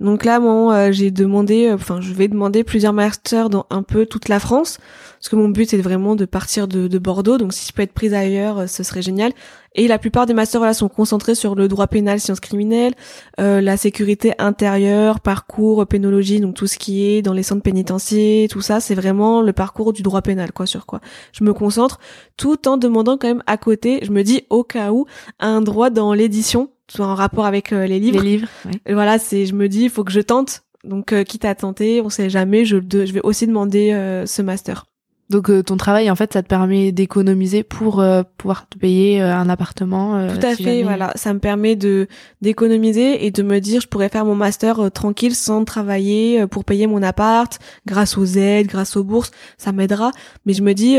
Donc là, moi, j'ai demandé, enfin, je vais demander plusieurs masters dans un peu toute la France parce que mon but c'est vraiment de partir de, de, Bordeaux, donc si je peux être prise ailleurs, euh, ce serait génial. Et la plupart des masters là sont concentrés sur le droit pénal, sciences criminelles, euh, la sécurité intérieure, parcours, pénologie, donc tout ce qui est dans les centres pénitentiaires, tout ça, c'est vraiment le parcours du droit pénal, quoi, sur quoi je me concentre, tout en demandant quand même à côté, je me dis au cas où, un droit dans l'édition, soit en rapport avec euh, les livres. Les livres. Voilà, c'est, je me dis, il faut que je tente. Donc, quitte à tenter, on sait jamais, je, je vais aussi demander ce master. Donc euh, ton travail en fait ça te permet d'économiser pour euh, pouvoir te payer euh, un appartement. Tout à fait, voilà, ça me permet de d'économiser et de me dire je pourrais faire mon master tranquille sans travailler pour payer mon appart grâce aux aides, grâce aux bourses, ça m'aidera. Mais je me dis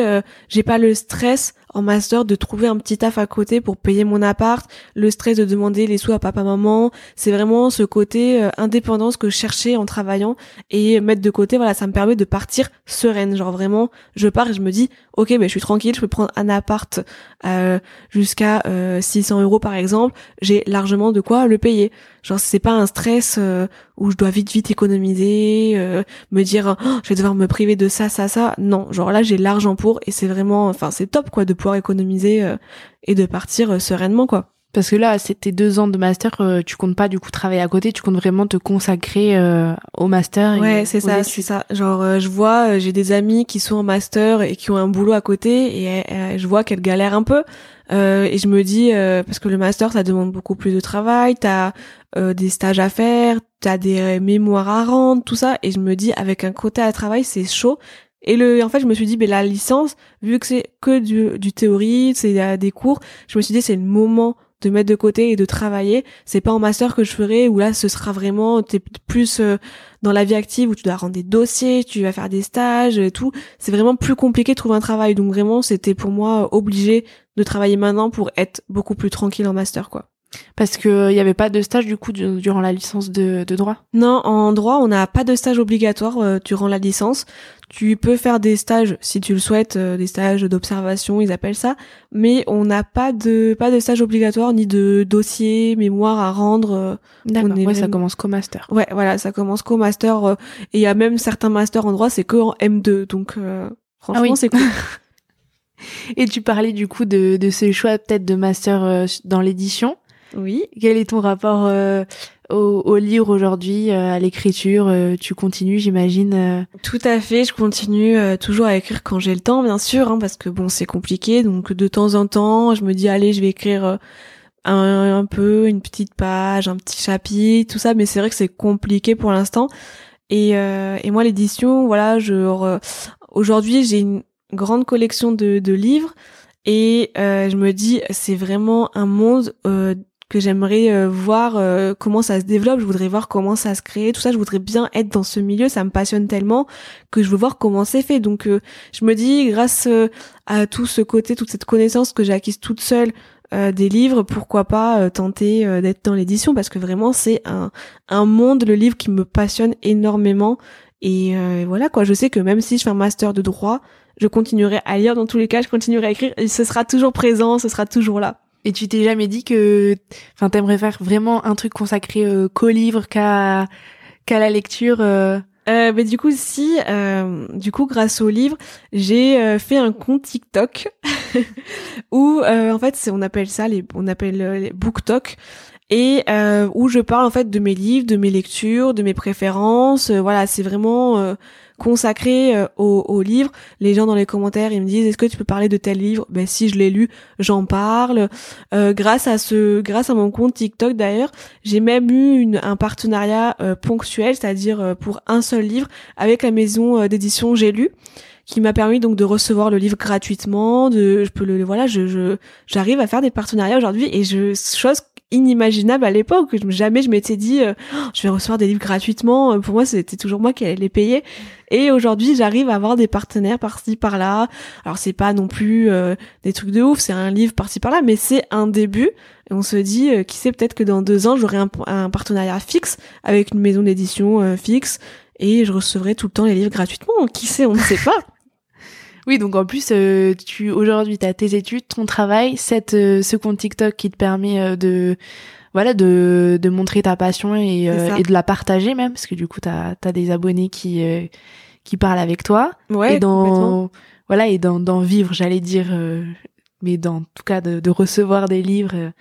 j'ai pas le stress en master de trouver un petit taf à côté pour payer mon appart, le stress de demander les sous à papa maman, c'est vraiment ce côté euh, indépendance que je cherchais en travaillant. Et mettre de côté voilà, ça me permet de partir sereine, genre vraiment je pars et je me dis OK, ben je suis tranquille, je peux prendre un appart euh, jusqu'à 600 euh, euros par exemple, j'ai largement de quoi le payer. Genre c'est pas un stress euh, où je dois vite vite économiser, euh, me dire oh, je vais devoir me priver de ça ça ça. Non, genre là j'ai l'argent pour et c'est vraiment enfin c'est top quoi de pouvoir économiser euh, et de partir sereinement quoi. Parce que là, c'était deux ans de master, tu comptes pas du coup travailler à côté, tu comptes vraiment te consacrer au master. Ouais, c'est ça, c'est ça. Genre, je vois, j'ai des amis qui sont en master et qui ont un boulot à côté, et je vois qu'elles galèrent un peu. Euh, et je me dis euh, parce que le master ça demande beaucoup plus de travail, t'as euh, des stages à faire, t'as des mémoires à rendre, tout ça. Et je me dis avec un côté à travail c'est chaud. Et le, en fait, je me suis dit, ben la licence, vu que c'est que du, du théorie, c'est des cours, je me suis dit c'est le moment de mettre de côté et de travailler. C'est pas en master que je ferai où là ce sera vraiment t'es plus euh, dans la vie active où tu dois rendre des dossiers, tu vas faire des stages et tout. C'est vraiment plus compliqué de trouver un travail. Donc vraiment c'était pour moi obligé de travailler maintenant pour être beaucoup plus tranquille en master quoi. Parce que il euh, y avait pas de stage du coup durant la licence de, de droit? Non, en droit, on n'a pas de stage obligatoire euh, durant la licence. Tu peux faire des stages si tu le souhaites, euh, des stages d'observation, ils appellent ça, mais on n'a pas de pas de stage obligatoire ni de dossier, mémoire à rendre. D'accord. Ouais, ça commence qu'au master. Ouais, voilà, ça commence qu'au master. et il y a même certains masters en droit, c'est que en M2, donc franchement, ah c'est cool. et tu parlais du coup de, de ce choix peut-être de master dans l'édition. Oui. Quel est ton rapport euh, au, au, livre aujourd'hui, euh, à l'écriture euh, Tu continues, j'imagine Tout à fait, je continue toujours à écrire quand j'ai le temps, bien sûr, hein, parce que bon, c'est compliqué. Donc de temps en temps, je me dis allez, je vais écrire un, un, peu, une petite page, un petit chapitre, tout ça. Mais c'est vrai que c'est compliqué pour l'instant. Et, et moi, l'édition, voilà, je aujourd'hui j'ai une grande collection de, de livres. Et je me dis, c'est vraiment un monde que j'aimerais euh, voir euh, comment ça se développe, je voudrais voir comment ça se crée, tout ça, je voudrais bien être dans ce milieu, ça me passionne tellement que je veux voir comment c'est fait. Donc je me dis grâce à tout ce côté, toute cette connaissance que j'ai acquise toute seule des livres, pourquoi pas tenter d'être dans l'édition? Parce que vraiment c'est un un monde le livre qui me passionne énormément. Et voilà quoi, je sais que même si je fais un master de droit, je continuerai à lire. Dans tous les cas, je continuerai à écrire. Et ce sera toujours présent, ce sera toujours là. Et tu t'es jamais dit que, enfin, t'aimerais faire vraiment un truc consacré euh, qu'au livre, qu'à qu'à la lecture euh... Euh, mais du coup, si, euh, du coup, grâce au livre, j'ai euh, fait un compte TikTok où, euh, en fait, on appelle ça les, on appelle les book talk et où je parle en fait de mes livres, de mes lectures, de mes préférences. voilà, c'est vraiment consacré euh, au, au, livre. Les gens dans les commentaires, ils me disent est-ce que tu peux parler de tel livre? Ben si je l'ai lu, j'en parle. Euh, grâce à ce, grâce à mon compte TikTok d'ailleurs, j'ai même eu une, un partenariat euh, ponctuel, c'est-à-dire euh, pour un seul livre avec la maison d'édition J'ai lu qui m'a permis donc de recevoir le livre gratuitement de je peux le voilà je j'arrive à faire des partenariats aujourd'hui et je chose inimaginable à l'époque. Jamais je m'étais dit, euh, oh, je vais recevoir des livres gratuitement. Euh, pour moi, c'était toujours moi qui allais les payer. Et aujourd'hui, j'arrive à avoir des partenaires par-ci par-là. Alors c'est pas non plus euh, des trucs de ouf, c'est un livre par-ci par-là, mais c'est un début. Et on se dit, qui sait, peut-être que dans deux ans, j'aurai un, un, partenariat fixe avec une maison d'édition fixe et je recevrai tout le temps les livres gratuitement. Qui sait, on ne sait pas. Oui, donc en plus, euh, tu aujourd'hui, tu as tes études, ton travail, cette, euh, ce compte TikTok qui te permet euh, de voilà de, de montrer ta passion et, et de la partager même, parce que du coup, tu as, des abonnés qui, qui parlent avec toi. Ouais, et dans, voilà, et d'en vivre, j'allais dire, mais dans tout cas de, de recevoir des livres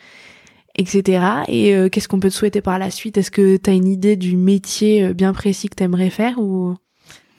etc. Et qu'est-ce qu'on peut te souhaiter par la suite? Est-ce que tu as une idée du métier bien précis que tu aimerais faire ou?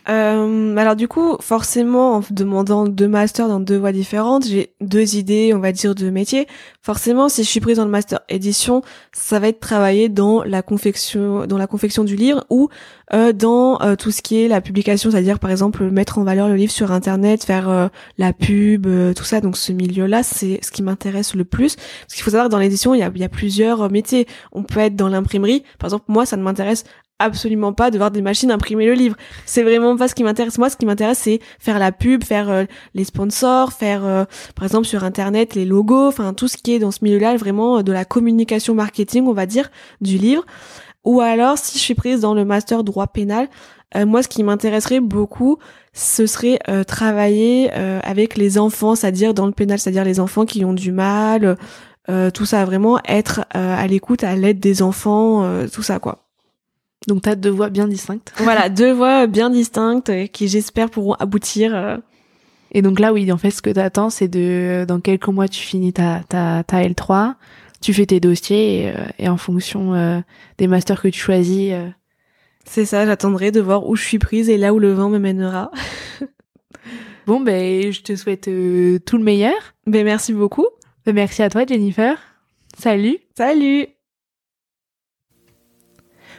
Euh, alors du coup, forcément, en demandant deux masters dans deux voies différentes, j'ai deux idées, on va dire, de métier. Forcément, si je suis prise dans le master édition, ça va être travailler dans la confection, dans la confection du livre ou euh, dans euh, tout ce qui est la publication, c'est-à-dire par exemple mettre en valeur le livre sur internet, faire euh, la pub, tout ça. Donc ce milieu-là, c'est ce qui m'intéresse le plus. Parce qu'il faut savoir que dans l'édition, il y a, y a plusieurs métiers. On peut être dans l'imprimerie. Par exemple, moi, ça ne m'intéresse absolument pas de voir des machines imprimer le livre. C'est vraiment pas ce qui m'intéresse. Moi, ce qui m'intéresse, c'est faire la pub, faire euh, les sponsors, faire, euh, par exemple, sur Internet, les logos, enfin, tout ce qui est dans ce milieu-là, vraiment euh, de la communication marketing, on va dire, du livre. Ou alors, si je suis prise dans le master droit pénal, moi, ce qui m'intéresserait beaucoup, ce serait travailler avec les enfants, c'est-à-dire dans le pénal, c'est-à-dire les enfants qui ont du mal, tout ça, vraiment être à l'écoute, à l'aide des enfants, tout ça, quoi. Donc t'as deux voix bien distinctes. Voilà, deux voix bien distinctes euh, qui j'espère pourront aboutir. Euh. Et donc là, oui, en fait, ce que t'attends, c'est de dans quelques mois tu finis ta ta, ta L3, tu fais tes dossiers et, euh, en fonction des masters que tu choisis. C'est ça, j'attendrai de voir où je suis prise et là où le vent me mènera. bon, ben, je te souhaite tout le meilleur. Ben, merci beaucoup. Ben, merci à toi, Jennifer. Salut. Salut.